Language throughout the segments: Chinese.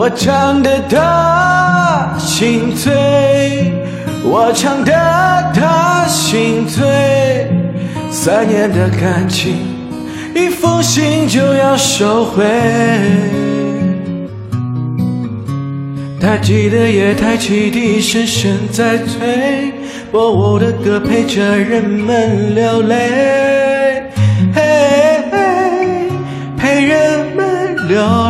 我唱的他心醉，我唱的他心醉，三年的感情，一封信就要收回。他记得夜台汽笛声声在催，播我的歌陪着人们流泪，嘿嘿，陪人们流泪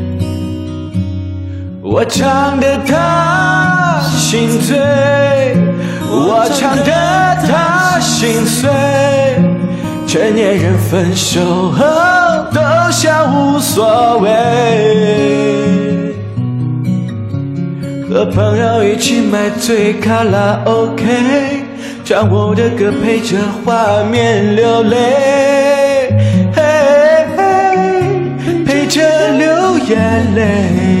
我唱得他心醉，我唱得他心碎。成年人分手后都像无所谓，和朋友一起买醉卡拉 OK，唱我的歌陪着画面流泪，嘿，陪着流眼泪。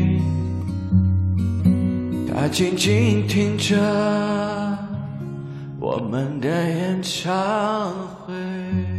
他静静听着我们的演唱会。